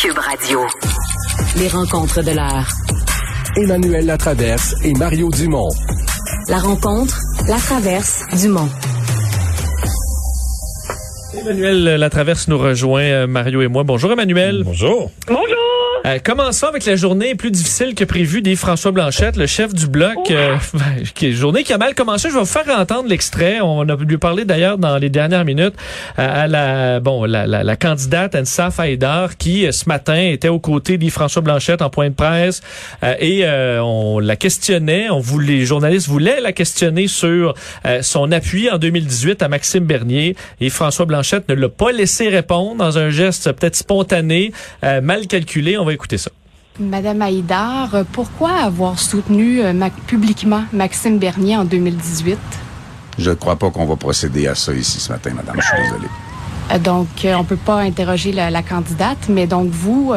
Cube Radio. Les rencontres de l'heure. Emmanuel Latraverse et Mario Dumont. La rencontre, la traverse, Dumont. Emmanuel Latraverse nous rejoint, euh, Mario et moi. Bonjour Emmanuel. Bonjour. Bonjour. Euh, commençons avec la journée plus difficile que prévu d'Yves-François Blanchette, le chef du bloc. Euh, qui est journée qui a mal commencé. Je vais vous faire entendre l'extrait. On a lui parlé d'ailleurs dans les dernières minutes euh, à la bon la, la, la candidate Ansa Faïdar qui euh, ce matin était aux côtés d'Yves-François Blanchette en point de presse et on la questionnait. On voulait, les journalistes voulaient la questionner sur son appui en 2018 à Maxime Bernier. Et François Blanchette ne l'a pas laissé répondre dans un geste peut-être spontané, mal calculé. On va écouter ça. Madame Haïdar, pourquoi avoir soutenu euh, publiquement Maxime Bernier en 2018? Je ne crois pas qu'on va procéder à ça ici ce matin, madame. Je suis désolé. Euh, donc, euh, on peut pas interroger la, la, candidate, mais donc vous,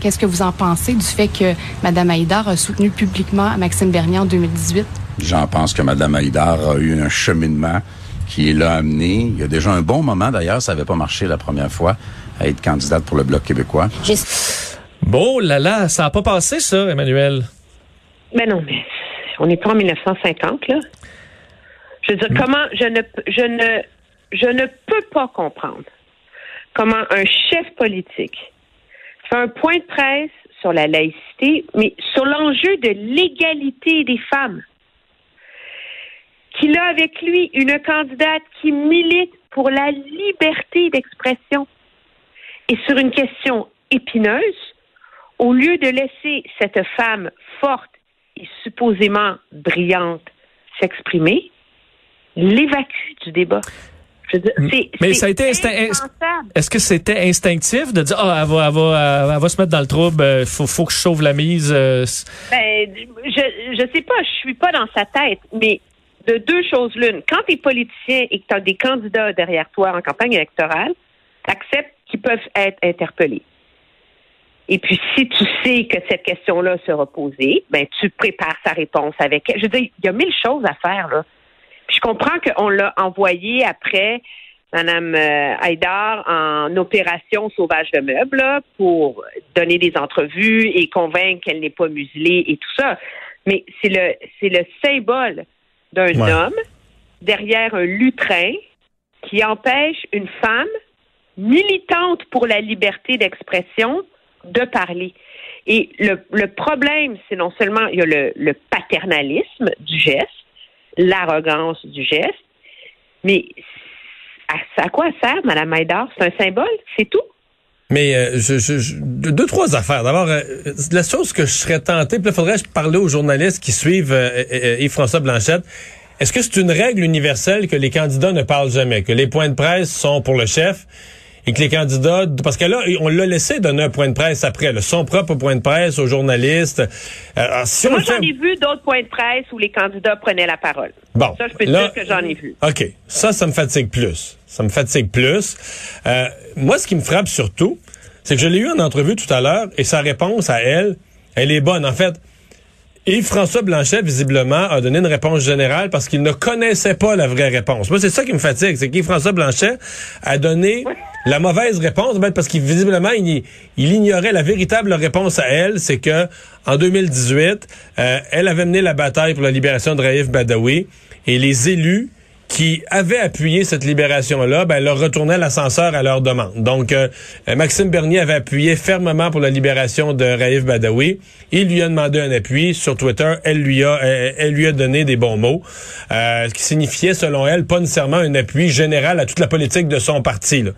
qu'est-ce que vous en pensez du fait que Madame Haïdar a soutenu publiquement Maxime Bernier en 2018? J'en pense que Madame Haïdar a eu un cheminement qui l'a amené. Il y a déjà un bon moment, d'ailleurs, ça n'avait pas marché la première fois, à être candidate pour le Bloc québécois. Bon là là, ça n'a pas passé ça, Emmanuel? Mais non, mais on n'est pas en 1950 là. Je veux dire, Hmm. comment je ne je ne je ne peux pas comprendre comment un chef politique fait un point de presse sur la laïcité, mais sur l'enjeu de l'égalité des femmes. Qu'il a avec lui une candidate qui milite pour la liberté d'expression. Et sur une question épineuse, au lieu de laisser cette femme forte et supposément brillante s'exprimer, l'évacue du débat. Je dire, Mais ça a été. Est-ce que c'était instinctif de dire ah elle va, elle va, elle va se mettre dans le trouble, euh, faut, faut que je sauve la mise. euh, Ben, je je sais pas, je suis pas dans sa tête, mais de deux choses l'une. Quand tu es politicien et que tu as des candidats derrière toi en campagne électorale, tu acceptes qu'ils peuvent être interpellés. Et puis, si tu sais que cette question-là sera posée, ben, tu prépares sa réponse avec elle. Je veux dire, il y a mille choses à faire, là. Puis je comprends qu'on l'a envoyé après Mme Haïdar en opération sauvage de meubles là, pour donner des entrevues et convaincre qu'elle n'est pas muselée et tout ça. Mais c'est le c'est le symbole d'un Ouais. homme derrière un lutrin qui empêche une femme militante pour la liberté d'expression de parler. Et le, problème, c'est non seulement il y a le, paternalisme du geste, l'arrogance du geste, mais à, à quoi sert Mme Haïdar? C'est un symbole, c'est tout. Mais euh, deux, trois affaires. D'abord, euh, la chose que je serais tenté, puis là, faudrait je parler aux journalistes qui suivent euh, euh, Yves-François Blanchette. Est-ce que c'est une règle universelle que les candidats ne parlent jamais, que les points de presse sont pour le chef? Et que les candidats, parce que là, on l'a laissé donner un point de presse après, là, son propre point de presse aux journalistes. Euh, alors, si Moi, j'en ai vu d'autres points de presse où les candidats prenaient la parole. Bon, Ça, je peux te là- dire que j'en ai vu. OK. Ça, ça me fatigue plus. Ça me fatigue plus. Euh, moi, ce qui me frappe surtout, c'est que je l'ai eu en entrevue tout à l'heure et sa réponse à elle, elle est bonne. En fait, Yves-François Blanchet, visiblement, a donné une réponse générale parce qu'il ne connaissait pas la vraie réponse. Moi, c'est ça qui me fatigue. C'est qu'Yves-François Blanchet a donné la mauvaise réponse, ben, parce qu'il visiblement, il, il ignorait la véritable réponse à elle. C'est que en 2018, euh, elle avait mené la bataille pour la libération de Raif Badawi et les élus qui avaient appuyé cette libération-là, ben, leur retournaient l'ascenseur à leur demande. Donc, euh, Maxime Bernier avait appuyé fermement pour la libération de Raif Badawi. Il lui a demandé un appui sur Twitter. Elle lui a, elle, elle lui a donné des bons mots, euh, ce qui signifiait, selon elle, pas nécessairement un appui général à toute la politique de son parti, là.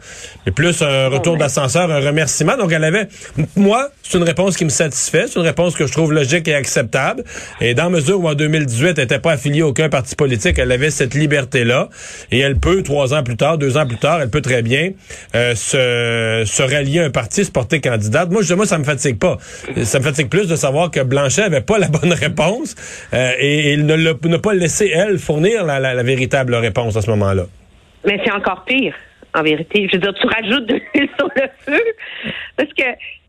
mais plus un retour d'ascenseur, un remerciement. Donc, elle avait, moi, c'est une réponse qui me satisfait, c'est une réponse que je trouve logique et acceptable. Et dans mesure où en 2018, elle n'était pas affiliée à aucun parti politique, elle avait cette liberté-là. Et elle peut, trois ans plus tard, deux ans plus tard, elle peut très bien euh, se, se rallier à un parti, se porter candidate. Moi, je, moi, ça me fatigue pas. Ça me fatigue plus de savoir que Blanchet avait pas la bonne réponse euh, et, il ne n'a pas laissé, elle, fournir la, véritable réponse à ce moment-là. Mais c'est encore pire, en vérité. Je veux dire, tu rajoutes de l'huile sur le feu. Parce que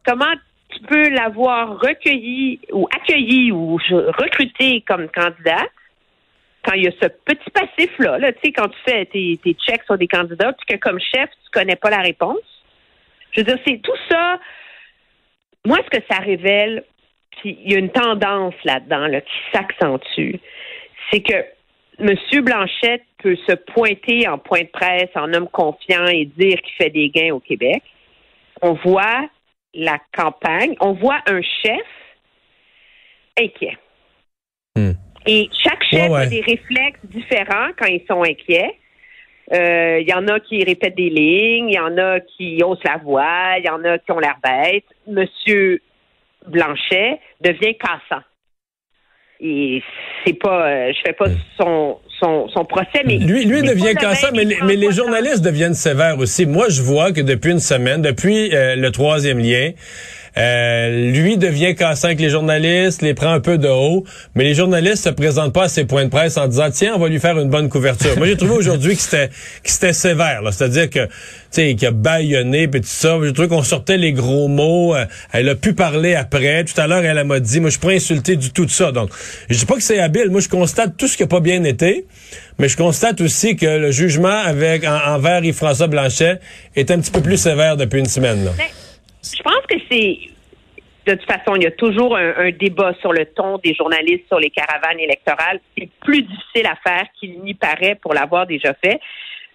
comment tu peux l'avoir recueilli ou accueilli ou recruté comme candidat quand il y a ce petit passif-là, là, tu sais, quand tu fais tes, checks sur des candidats, puis que comme chef, tu connais pas la réponse. Je veux dire, c'est tout ça. moi, ce que ça révèle, puis il y a une tendance là-dedans là, qui s'accentue, c'est que M. Blanchette peut se pointer en point de presse, en homme confiant et dire qu'il fait des gains au Québec. On voit la campagne, on voit un chef inquiet. Hmm. Et chaque chef Ouais, ouais. a des réflexes différents quand ils sont inquiets. Euh, Il y en a qui répètent des lignes, il y en a qui haussent la voix, il y en a qui ont l'air bêtes. Monsieur Blanchet devient cassant. Et c'est pas, euh, je fais pas son, son, son procès, mais Lui, lui devient cassant, mais, les- mais les journalistes deviennent sévères aussi. Moi, je vois que depuis une semaine, depuis euh, le troisième lien, euh, lui devient cassant avec les journalistes, les prend un peu de haut, mais les journalistes se présentent pas à ses points de presse en disant tiens, on va lui faire une bonne couverture. Moi, j'ai trouvé aujourd'hui que c'était que c'était sévère, c'est-à-dire que tu sais qu'il a baïonné puis tout ça. J'ai trouvé qu'on sortait les gros mots. Euh, Elle a pu parler après. Tout à l'heure, elle m'a dit moi, je pourrais insulter du tout de ça. Donc, je dis pas que c'est habile. Moi, je constate tout ce qui a pas bien été. Mais je constate aussi que le jugement avec en- envers Yves-François Blanchet est un petit peu plus sévère depuis une semaine. Là. Je pense que c'est. De toute façon, il y a toujours un, débat sur le ton des journalistes sur les caravanes électorales. C'est plus difficile à faire qu'il n'y paraît pour l'avoir déjà fait.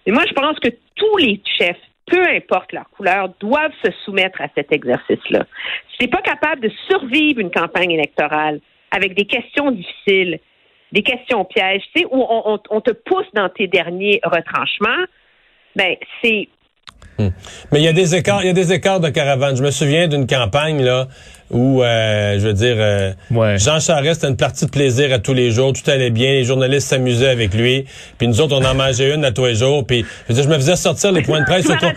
Mais moi, je pense que tous les chefs, peu importe leur couleur, doivent se soumettre à cet exercice-là. Si tu n'es pas capable de survivre une campagne électorale avec des questions difficiles, des questions pièges, tu sais, où on, on- on te pousse dans tes derniers retranchements, ben c'est Mais il y a des écarts, il y a des écarts de caravane. Je me souviens d'une campagne là où, euh, je veux dire, euh, Ouais. Jean Charest c'était une partie de plaisir à tous les jours. Tout allait bien, les journalistes s'amusaient avec lui. Puis nous autres, on en mangeait une à tous les jours. Puis je, veux dire, je me faisais sortir les points de presse au com-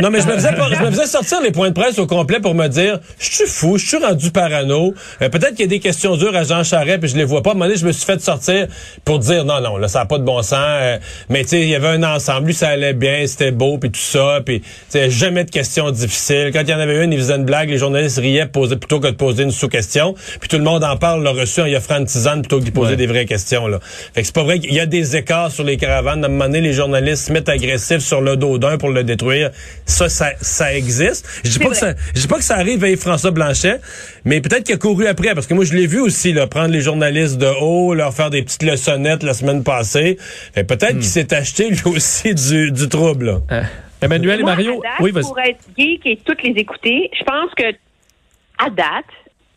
Non, mais je me faisais, pas- je me faisais sortir les points de presse au complet pour me dire, je suis fou, je suis rendu parano. Euh, Peut-être qu'il y a des questions dures à Jean Charest, puis je les vois pas. À un moment donné, je me suis fait sortir pour dire, non, non, là, ça n'a pas de bon sens. Euh, mais tu sais, il y avait un ensemble. Lui, ça allait bien, c'était beau, puis tout ça. Puis sais, jamais de questions difficiles. Quand il y en avait une, il faisait une blague, les journalistes riaient posaient, plutôt que de poser une sous-question. Puis tout le monde en parle, l'a reçu en y offrant une tisane plutôt que d'y poser Ouais. des vraies questions. Là. Fait que c'est pas vrai qu'il y a des écarts sur les caravanes. À un moment donné, les journalistes se mettent agressifs sur le dos d'un pour le détruire. Ça, ça, ça existe. Je dis pas que ça, je dis pas que ça arrive à François Blanchet, mais peut-être qu'il a couru après, parce que moi, je l'ai vu aussi, là, prendre les journalistes de haut, leur faire des petites leçonnettes la semaine passée. Fait peut-être qu'il s'est acheté, lui aussi, du, du trouble, là. Euh, Emmanuel et Moi, Mario. à date, Oui. Pour être geek et toutes les écouter, je pense que à date,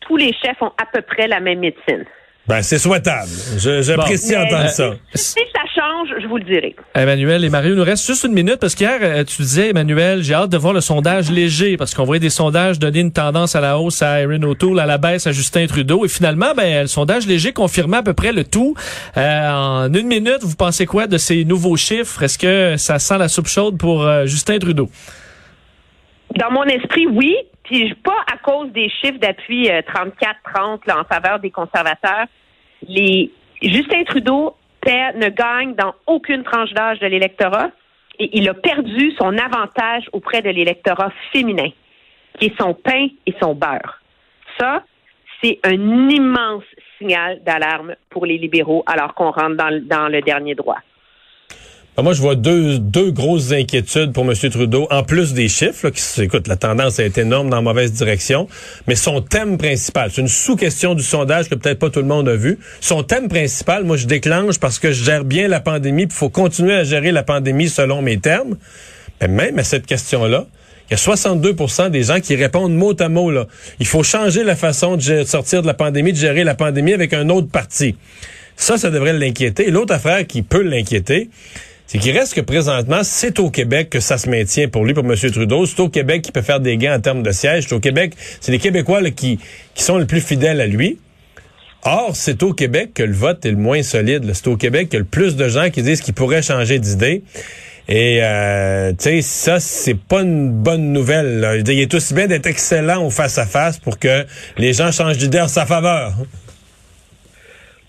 tous les chefs ont à peu près la même médecine. Ben, c'est souhaitable. Je- J'apprécie Bon, entendre ça. Si ça change, je vous le dirai. Emmanuel et Mario, il nous reste juste une minute parce qu'hier, euh, tu disais, Emmanuel, j'ai hâte de voir le sondage léger parce qu'on voyait des sondages donner une tendance à la hausse à Erin O'Toole, à la baisse à Justin Trudeau. Et finalement, ben, le sondage léger confirmait à peu près le tout. Euh, en une minute, vous pensez quoi de ces nouveaux chiffres? Est-ce que ça sent la soupe chaude pour euh, Justin Trudeau? Dans mon esprit, oui. Puis je- pas à cause des chiffres d'appui euh, 34-30 là, en faveur des conservateurs. Les Justin Trudeau perd- ne gagne dans aucune tranche d'âge de l'électorat et il a perdu son avantage auprès de l'électorat féminin, qui est son pain et son beurre. Ça, c'est un immense signal d'alarme pour les libéraux alors qu'on rentre dans, le- dans le dernier droit. Ben, Moi, je vois deux, deux grosses inquiétudes pour M. Trudeau, en plus des chiffres. Là, qui, écoute, la tendance est énorme dans la mauvaise direction, mais son thème principal, c'est une sous-question du sondage que peut-être pas tout le monde a vu. Son thème principal, moi, je déclenche parce que je gère bien la pandémie, il faut continuer à gérer la pandémie selon mes termes. Mais même à cette question-là, il y a 62% des gens qui répondent mot à mot. Là. Il faut changer la façon de sortir de la pandémie, de gérer la pandémie avec un autre parti. Ça, ça devrait l'inquiéter. L'autre affaire qui peut l'inquiéter, c'est qu'il reste que présentement, c'est au Québec que ça se maintient pour lui, pour M. Trudeau. C'est au Québec qu'il peut faire des gains en termes de sièges. C'est au Québec, c'est les Québécois là, qui, qui sont les plus fidèles à lui. Or, c'est au Québec que le vote est le moins solide. C'est au Québec qu'il y a le plus de gens qui disent qu'ils pourraient changer d'idée. Et, euh, tu sais, ça, c'est pas une bonne nouvelle. là. Il est aussi bien d'être excellent au face-à-face pour que les gens changent d'idée en sa faveur.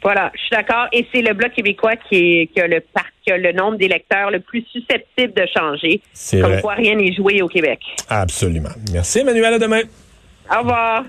Voilà, je suis d'accord. Et c'est le Bloc québécois qui, est, qui, a le par- qui a le nombre d'électeurs le plus susceptible de changer. C'est Comme vrai. quoi rien n'est joué au Québec. Absolument. Merci, Emmanuel. À demain. Au revoir.